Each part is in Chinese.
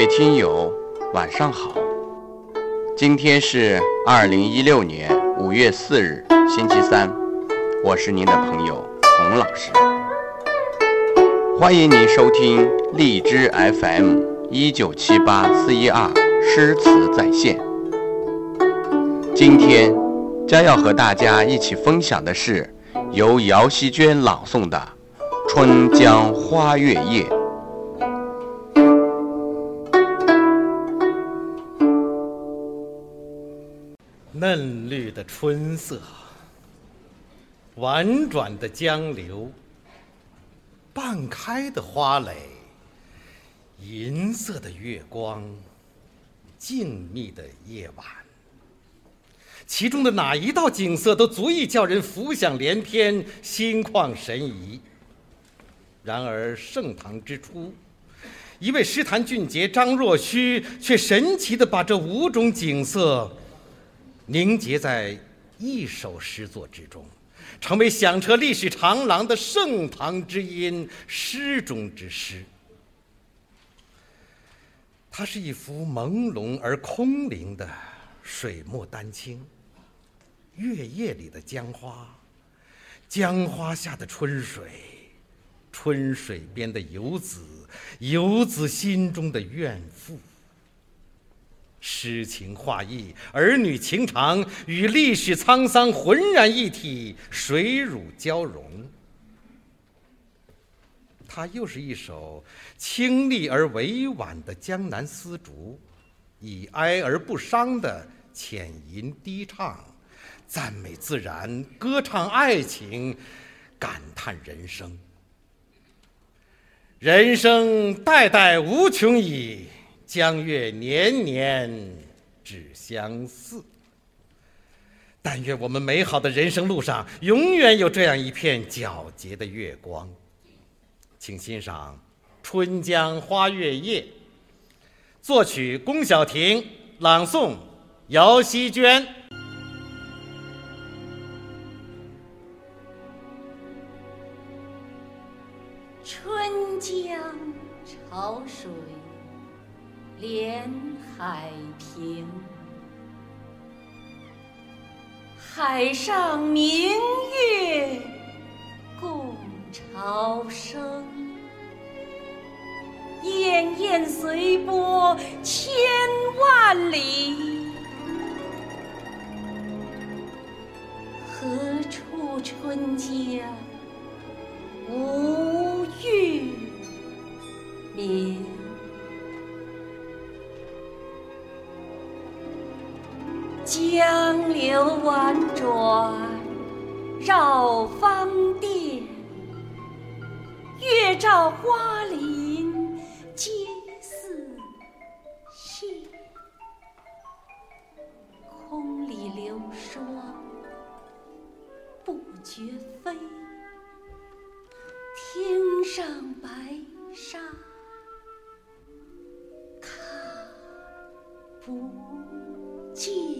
各位听友，晚上好。今天是二零一六年五月四日，星期三。我是您的朋友洪老师，欢迎您收听荔枝 FM 一九七八四一二诗词在线。今天将要和大家一起分享的是由姚希娟朗诵的《春江花月夜》。嫩绿的春色，婉转的江流，半开的花蕾，银色的月光，静谧的夜晚，其中的哪一道景色都足以叫人浮想联翩、心旷神怡。然而盛唐之初，一位诗坛俊杰张若虚，却神奇地把这五种景色。凝结在一首诗作之中，成为响彻历史长廊的盛唐之音，诗中之诗。它是一幅朦胧而空灵的水墨丹青，月夜里的江花，江花下的春水，春水边的游子，游子心中的怨妇。诗情画意，儿女情长，与历史沧桑浑然一体，水乳交融。它又是一首清丽而委婉的江南丝竹，以哀而不伤的浅吟低唱，赞美自然，歌唱爱情，感叹人生。人生代代无穷已。江月年年只相似。但愿我们美好的人生路上，永远有这样一片皎洁的月光。请欣赏《春江花月夜》，作曲龚小婷，朗诵姚希娟。春江潮水。连海平，海上明月共潮生。滟滟随波千万里，何处春江江流婉转绕芳甸，月照花林皆似霰。空里流霜不觉飞，天上白沙看不见。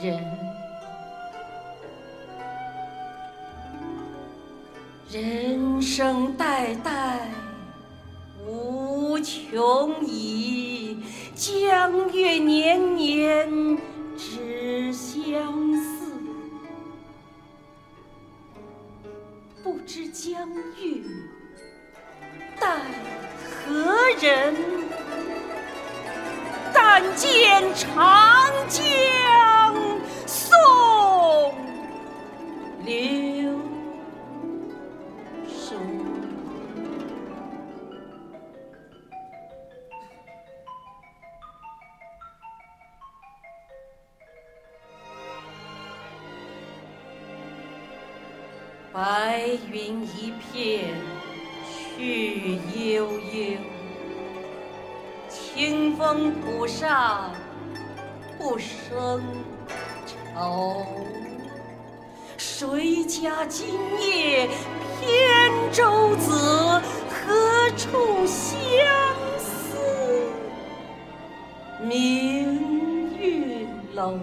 人，人生代代无穷已，江月年年只相似。不知江月待何人？但见长江。白云一片去悠悠，清风浦上不胜愁。谁家今夜扁舟子？何处相思明月楼？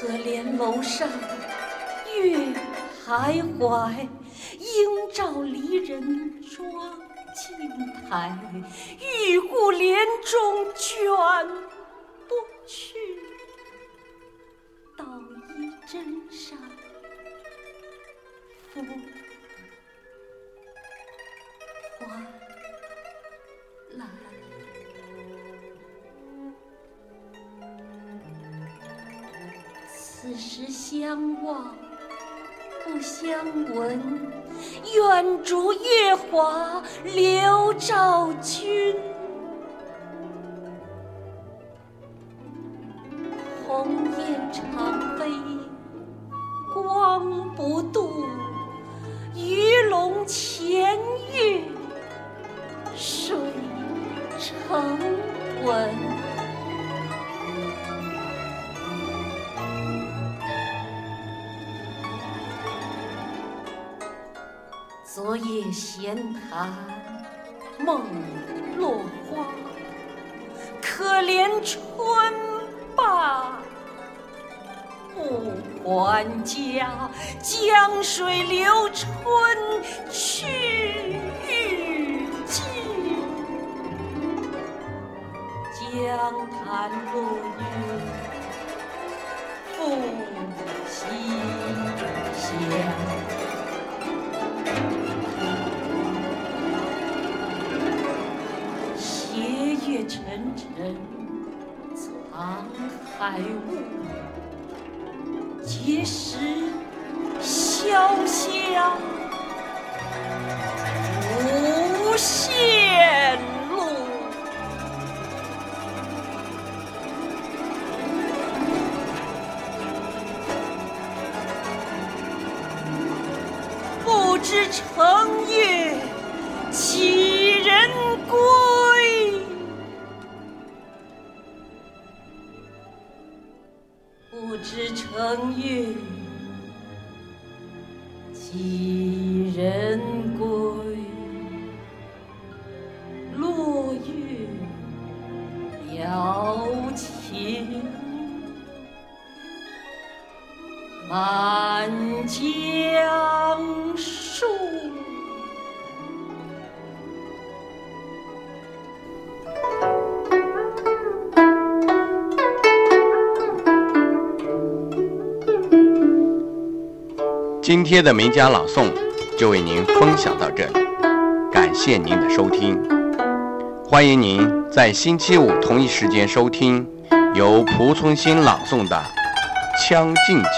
可怜楼上月徘徊，应照离人妆镜台。玉户帘中卷此时相望不相闻，愿逐月华流照君。鸿雁长飞光不度，鱼龙潜跃水成文。昨夜闲谈梦落花，可怜春罢不还家。江水流春去欲尽，江潭落月复西。斜夜沉沉沧海雾，碣石潇湘。风月几人归？落月摇情满江今天的名家朗诵就为您分享到这里，感谢您的收听。欢迎您在星期五同一时间收听由蒲松龄朗诵的《将进酒》。